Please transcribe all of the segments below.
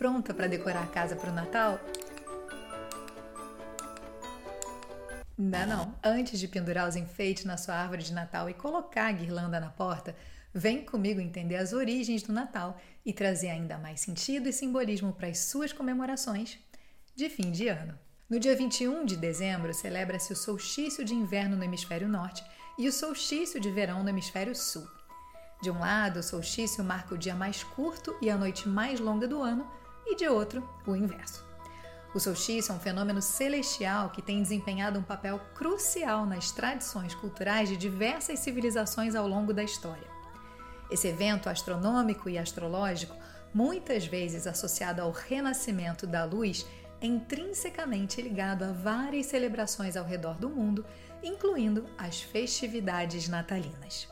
Pronta para decorar a casa para o Natal? Ainda não. Antes de pendurar os enfeites na sua árvore de Natal e colocar a guirlanda na porta, vem comigo entender as origens do Natal e trazer ainda mais sentido e simbolismo para as suas comemorações de fim de ano. No dia 21 de dezembro, celebra-se o solstício de inverno no hemisfério norte e o solstício de verão no hemisfério sul. De um lado, o solstício marca o dia mais curto e a noite mais longa do ano, e de outro, o inverso. O solstício é um fenômeno celestial que tem desempenhado um papel crucial nas tradições culturais de diversas civilizações ao longo da história. Esse evento astronômico e astrológico, muitas vezes associado ao renascimento da luz, é intrinsecamente ligado a várias celebrações ao redor do mundo, incluindo as festividades natalinas.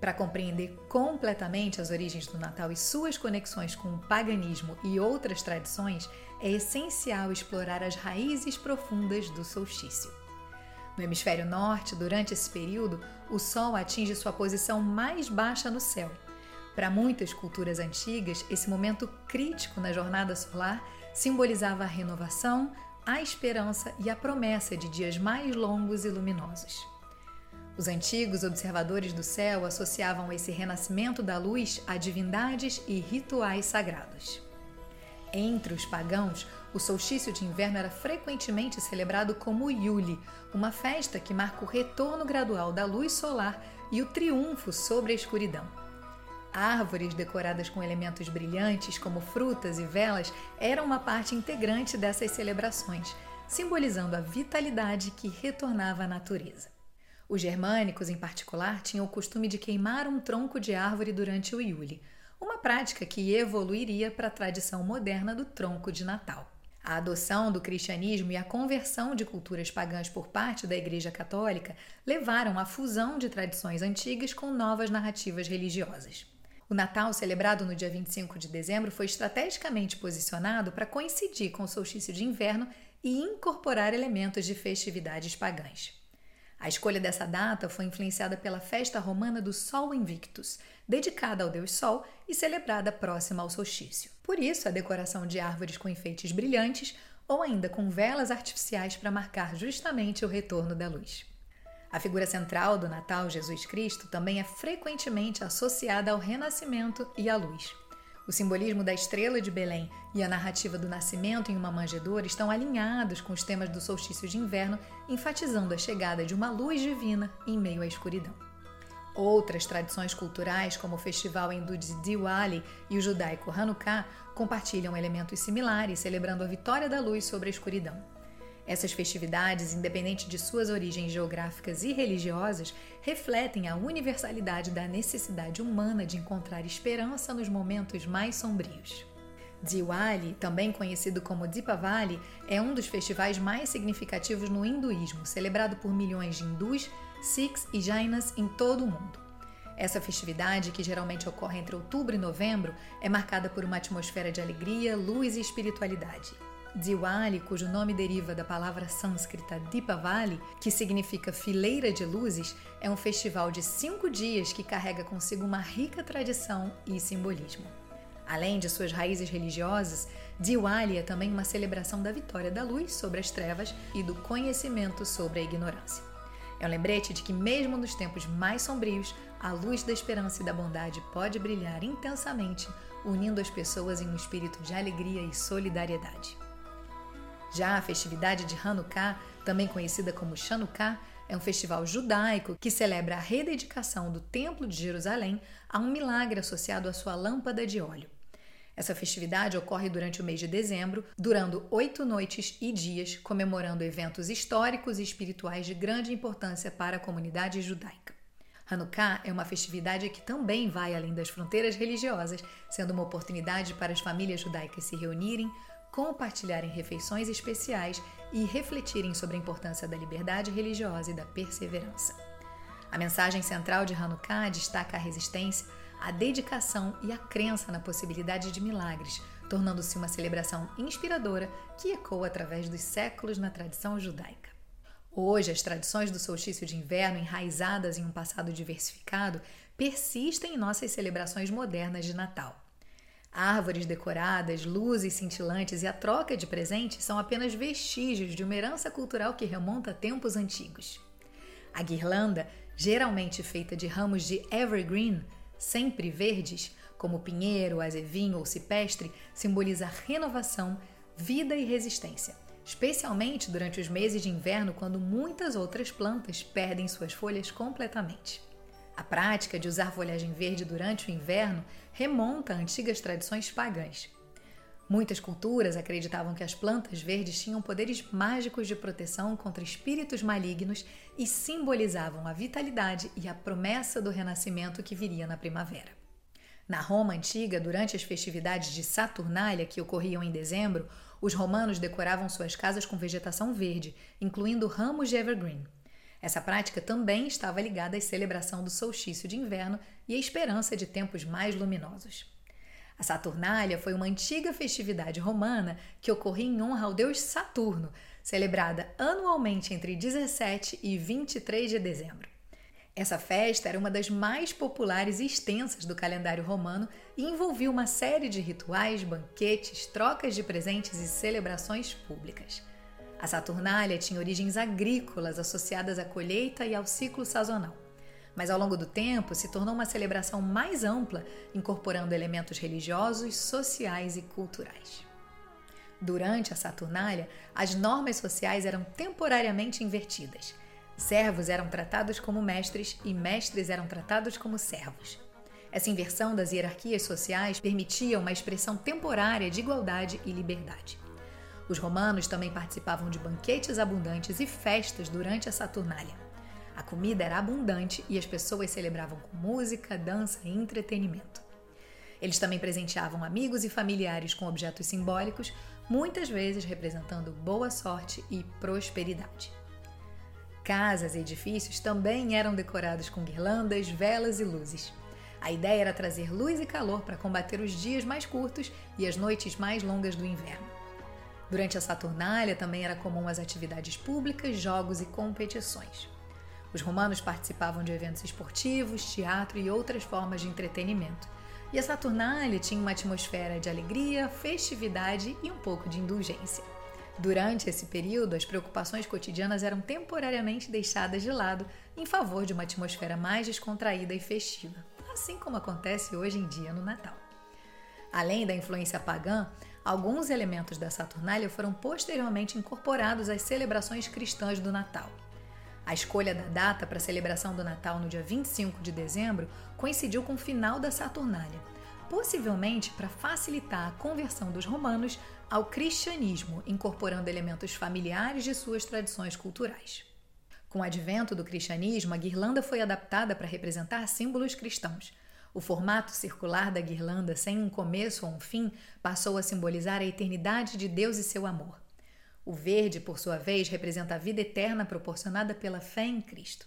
Para compreender completamente as origens do Natal e suas conexões com o paganismo e outras tradições, é essencial explorar as raízes profundas do solstício. No hemisfério norte, durante esse período, o Sol atinge sua posição mais baixa no céu. Para muitas culturas antigas, esse momento crítico na jornada solar simbolizava a renovação, a esperança e a promessa de dias mais longos e luminosos. Os antigos observadores do céu associavam esse renascimento da luz a divindades e rituais sagrados. Entre os pagãos, o solstício de inverno era frequentemente celebrado como Yule, uma festa que marca o retorno gradual da luz solar e o triunfo sobre a escuridão. Árvores decoradas com elementos brilhantes, como frutas e velas, eram uma parte integrante dessas celebrações, simbolizando a vitalidade que retornava à natureza. Os germânicos, em particular, tinham o costume de queimar um tronco de árvore durante o Yule, uma prática que evoluiria para a tradição moderna do tronco de Natal. A adoção do cristianismo e a conversão de culturas pagãs por parte da Igreja Católica levaram à fusão de tradições antigas com novas narrativas religiosas. O Natal, celebrado no dia 25 de dezembro, foi estrategicamente posicionado para coincidir com o solstício de inverno e incorporar elementos de festividades pagãs. A escolha dessa data foi influenciada pela festa romana do Sol Invictus, dedicada ao deus Sol e celebrada próxima ao solstício. Por isso, a decoração de árvores com enfeites brilhantes ou ainda com velas artificiais para marcar justamente o retorno da luz. A figura central do Natal, Jesus Cristo, também é frequentemente associada ao renascimento e à luz. O simbolismo da estrela de Belém e a narrativa do nascimento em uma manjedoura estão alinhados com os temas do solstício de inverno, enfatizando a chegada de uma luz divina em meio à escuridão. Outras tradições culturais, como o festival hindu de Diwali e o judaico Hanukkah, compartilham elementos similares, celebrando a vitória da luz sobre a escuridão. Essas festividades, independente de suas origens geográficas e religiosas, refletem a universalidade da necessidade humana de encontrar esperança nos momentos mais sombrios. Diwali, também conhecido como Deepavali, é um dos festivais mais significativos no hinduísmo, celebrado por milhões de hindus, sikhs e jainas em todo o mundo. Essa festividade, que geralmente ocorre entre outubro e novembro, é marcada por uma atmosfera de alegria, luz e espiritualidade. Diwali, cujo nome deriva da palavra sânscrita Deepavali, que significa fileira de luzes, é um festival de cinco dias que carrega consigo uma rica tradição e simbolismo. Além de suas raízes religiosas, Diwali é também uma celebração da vitória da luz sobre as trevas e do conhecimento sobre a ignorância. É um lembrete de que, mesmo nos tempos mais sombrios, a luz da esperança e da bondade pode brilhar intensamente, unindo as pessoas em um espírito de alegria e solidariedade. Já a festividade de Hanukkah, também conhecida como Chanukah, é um festival judaico que celebra a rededicação do Templo de Jerusalém a um milagre associado à sua lâmpada de óleo. Essa festividade ocorre durante o mês de dezembro, durando oito noites e dias, comemorando eventos históricos e espirituais de grande importância para a comunidade judaica. Hanukkah é uma festividade que também vai além das fronteiras religiosas, sendo uma oportunidade para as famílias judaicas se reunirem, compartilharem refeições especiais e refletirem sobre a importância da liberdade religiosa e da perseverança. A mensagem central de Hanukkah destaca a resistência, a dedicação e a crença na possibilidade de milagres, tornando-se uma celebração inspiradora que ecoa através dos séculos na tradição judaica. Hoje, as tradições do solstício de inverno, enraizadas em um passado diversificado, persistem em nossas celebrações modernas de Natal. Árvores decoradas, luzes cintilantes e a troca de presentes são apenas vestígios de uma herança cultural que remonta a tempos antigos. A guirlanda, geralmente feita de ramos de evergreen, sempre verdes, como pinheiro, azevinho ou cipestre, simboliza renovação, vida e resistência, especialmente durante os meses de inverno, quando muitas outras plantas perdem suas folhas completamente. A prática de usar folhagem verde durante o inverno remonta a antigas tradições pagãs. Muitas culturas acreditavam que as plantas verdes tinham poderes mágicos de proteção contra espíritos malignos e simbolizavam a vitalidade e a promessa do renascimento que viria na primavera. Na Roma antiga, durante as festividades de Saturnália, que ocorriam em dezembro, os romanos decoravam suas casas com vegetação verde, incluindo ramos de evergreen. Essa prática também estava ligada à celebração do solstício de inverno e à esperança de tempos mais luminosos. A Saturnália foi uma antiga festividade romana que ocorria em honra ao deus Saturno, celebrada anualmente entre 17 e 23 de dezembro. Essa festa era uma das mais populares e extensas do calendário romano e envolvia uma série de rituais, banquetes, trocas de presentes e celebrações públicas. A Saturnália tinha origens agrícolas associadas à colheita e ao ciclo sazonal. Mas ao longo do tempo se tornou uma celebração mais ampla, incorporando elementos religiosos, sociais e culturais. Durante a Saturnália, as normas sociais eram temporariamente invertidas. Servos eram tratados como mestres e mestres eram tratados como servos. Essa inversão das hierarquias sociais permitia uma expressão temporária de igualdade e liberdade. Os romanos também participavam de banquetes abundantes e festas durante a Saturnália. A comida era abundante e as pessoas celebravam com música, dança e entretenimento. Eles também presenteavam amigos e familiares com objetos simbólicos, muitas vezes representando boa sorte e prosperidade. Casas e edifícios também eram decorados com guirlandas, velas e luzes. A ideia era trazer luz e calor para combater os dias mais curtos e as noites mais longas do inverno. Durante a Saturnália também era comum as atividades públicas, jogos e competições. Os romanos participavam de eventos esportivos, teatro e outras formas de entretenimento. E a Saturnália tinha uma atmosfera de alegria, festividade e um pouco de indulgência. Durante esse período, as preocupações cotidianas eram temporariamente deixadas de lado em favor de uma atmosfera mais descontraída e festiva, assim como acontece hoje em dia no Natal. Além da influência pagã, Alguns elementos da Saturnália foram posteriormente incorporados às celebrações cristãs do Natal. A escolha da data para a celebração do Natal no dia 25 de dezembro coincidiu com o final da Saturnália, possivelmente para facilitar a conversão dos romanos ao cristianismo, incorporando elementos familiares de suas tradições culturais. Com o advento do cristianismo, a guirlanda foi adaptada para representar símbolos cristãos, o formato circular da guirlanda, sem um começo ou um fim, passou a simbolizar a eternidade de Deus e seu amor. O verde, por sua vez, representa a vida eterna proporcionada pela fé em Cristo.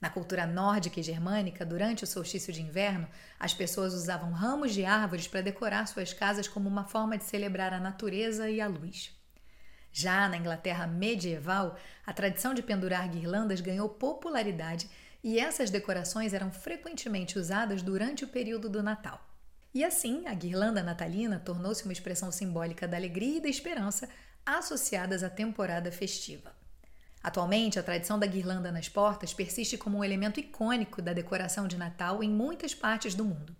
Na cultura nórdica e germânica, durante o solstício de inverno, as pessoas usavam ramos de árvores para decorar suas casas como uma forma de celebrar a natureza e a luz. Já na Inglaterra medieval, a tradição de pendurar guirlandas ganhou popularidade e essas decorações eram frequentemente usadas durante o período do Natal. E assim, a guirlanda natalina tornou-se uma expressão simbólica da alegria e da esperança associadas à temporada festiva. Atualmente, a tradição da guirlanda nas portas persiste como um elemento icônico da decoração de Natal em muitas partes do mundo.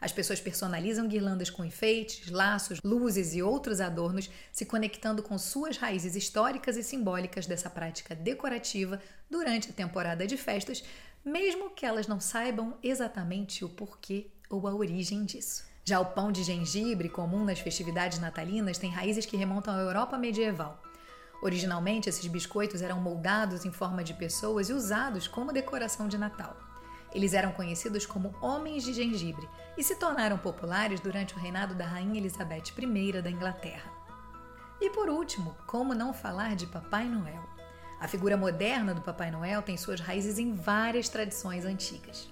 As pessoas personalizam guirlandas com enfeites, laços, luzes e outros adornos, se conectando com suas raízes históricas e simbólicas dessa prática decorativa durante a temporada de festas, mesmo que elas não saibam exatamente o porquê ou a origem disso. Já o pão de gengibre, comum nas festividades natalinas, tem raízes que remontam à Europa medieval. Originalmente, esses biscoitos eram moldados em forma de pessoas e usados como decoração de Natal. Eles eram conhecidos como homens de gengibre e se tornaram populares durante o reinado da Rainha Elizabeth I da Inglaterra. E por último, como não falar de Papai Noel? A figura moderna do Papai Noel tem suas raízes em várias tradições antigas.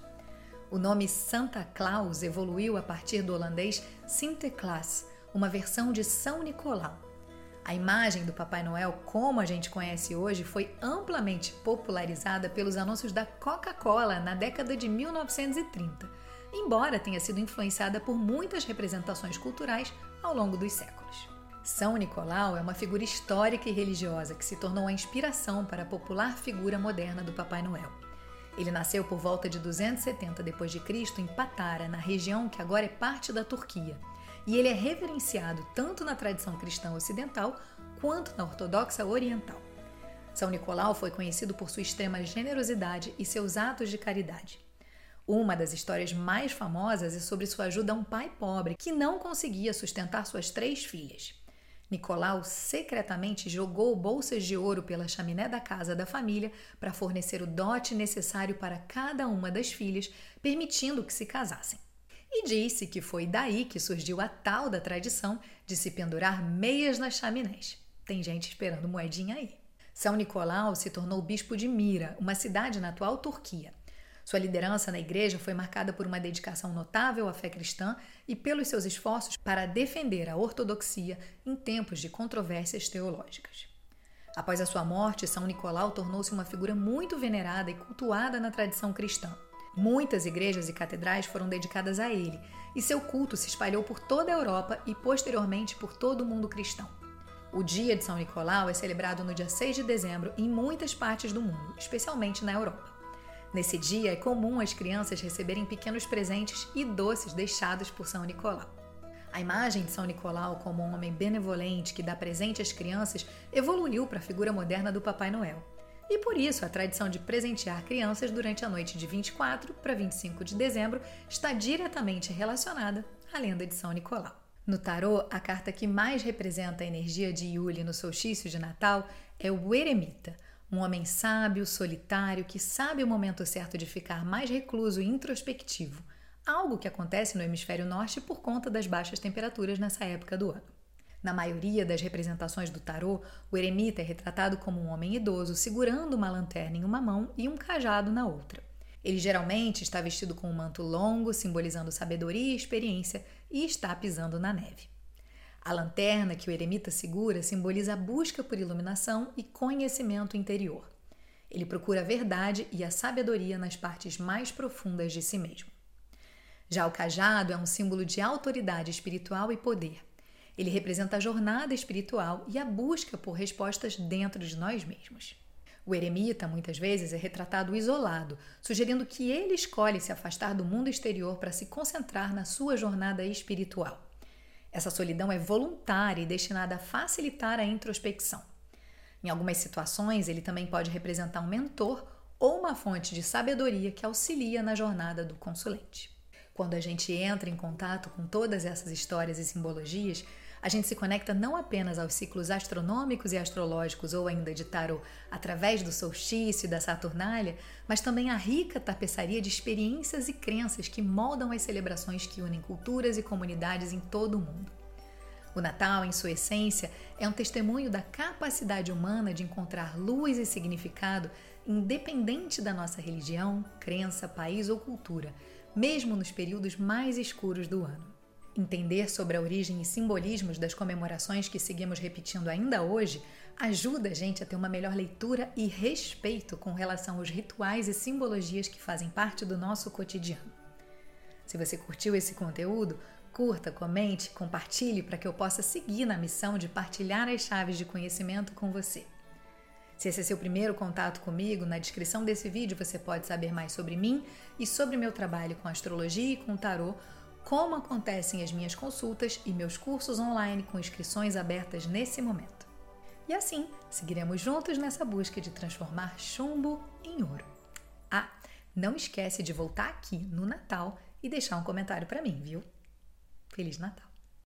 O nome Santa Claus evoluiu a partir do holandês Sinterklaas, uma versão de São Nicolau. A imagem do Papai Noel, como a gente conhece hoje, foi amplamente popularizada pelos anúncios da Coca-Cola na década de 1930, embora tenha sido influenciada por muitas representações culturais ao longo dos séculos. São Nicolau é uma figura histórica e religiosa que se tornou a inspiração para a popular figura moderna do Papai Noel. Ele nasceu por volta de 270 d.C. em Patara, na região que agora é parte da Turquia, e ele é reverenciado tanto na tradição cristã ocidental quanto na ortodoxa oriental. São Nicolau foi conhecido por sua extrema generosidade e seus atos de caridade. Uma das histórias mais famosas é sobre sua ajuda a um pai pobre que não conseguia sustentar suas três filhas. Nicolau secretamente jogou bolsas de ouro pela chaminé da casa da família para fornecer o dote necessário para cada uma das filhas, permitindo que se casassem. E disse que foi daí que surgiu a tal da tradição de se pendurar meias nas chaminés. Tem gente esperando moedinha aí. São Nicolau se tornou bispo de Mira, uma cidade na atual Turquia. Sua liderança na igreja foi marcada por uma dedicação notável à fé cristã e pelos seus esforços para defender a ortodoxia em tempos de controvérsias teológicas. Após a sua morte, São Nicolau tornou-se uma figura muito venerada e cultuada na tradição cristã. Muitas igrejas e catedrais foram dedicadas a ele, e seu culto se espalhou por toda a Europa e posteriormente por todo o mundo cristão. O dia de São Nicolau é celebrado no dia 6 de dezembro em muitas partes do mundo, especialmente na Europa. Nesse dia é comum as crianças receberem pequenos presentes e doces deixados por São Nicolau. A imagem de São Nicolau como um homem benevolente que dá presente às crianças evoluiu para a figura moderna do Papai Noel. E por isso a tradição de presentear crianças durante a noite de 24 para 25 de dezembro está diretamente relacionada à lenda de São Nicolau. No tarô, a carta que mais representa a energia de Yuli no solstício de Natal é o Eremita, um homem sábio, solitário, que sabe o momento certo de ficar mais recluso e introspectivo, algo que acontece no hemisfério norte por conta das baixas temperaturas nessa época do ano. Na maioria das representações do tarô, o eremita é retratado como um homem idoso segurando uma lanterna em uma mão e um cajado na outra. Ele geralmente está vestido com um manto longo, simbolizando sabedoria e experiência, e está pisando na neve. A lanterna que o eremita segura simboliza a busca por iluminação e conhecimento interior. Ele procura a verdade e a sabedoria nas partes mais profundas de si mesmo. Já o cajado é um símbolo de autoridade espiritual e poder. Ele representa a jornada espiritual e a busca por respostas dentro de nós mesmos. O eremita muitas vezes é retratado isolado, sugerindo que ele escolhe se afastar do mundo exterior para se concentrar na sua jornada espiritual. Essa solidão é voluntária e destinada a facilitar a introspecção. Em algumas situações, ele também pode representar um mentor ou uma fonte de sabedoria que auxilia na jornada do consulente. Quando a gente entra em contato com todas essas histórias e simbologias, a gente se conecta não apenas aos ciclos astronômicos e astrológicos ou ainda de tarot através do solstício e da Saturnália, mas também à rica tapeçaria de experiências e crenças que moldam as celebrações que unem culturas e comunidades em todo o mundo. O Natal, em sua essência, é um testemunho da capacidade humana de encontrar luz e significado independente da nossa religião, crença, país ou cultura, mesmo nos períodos mais escuros do ano. Entender sobre a origem e simbolismos das comemorações que seguimos repetindo ainda hoje ajuda a gente a ter uma melhor leitura e respeito com relação aos rituais e simbologias que fazem parte do nosso cotidiano. Se você curtiu esse conteúdo, curta, comente, compartilhe para que eu possa seguir na missão de partilhar as chaves de conhecimento com você. Se esse é seu primeiro contato comigo, na descrição desse vídeo você pode saber mais sobre mim e sobre meu trabalho com astrologia e com tarô como acontecem as minhas consultas e meus cursos online com inscrições abertas nesse momento. E assim, seguiremos juntos nessa busca de transformar chumbo em ouro. Ah, não esquece de voltar aqui no Natal e deixar um comentário para mim, viu? Feliz Natal!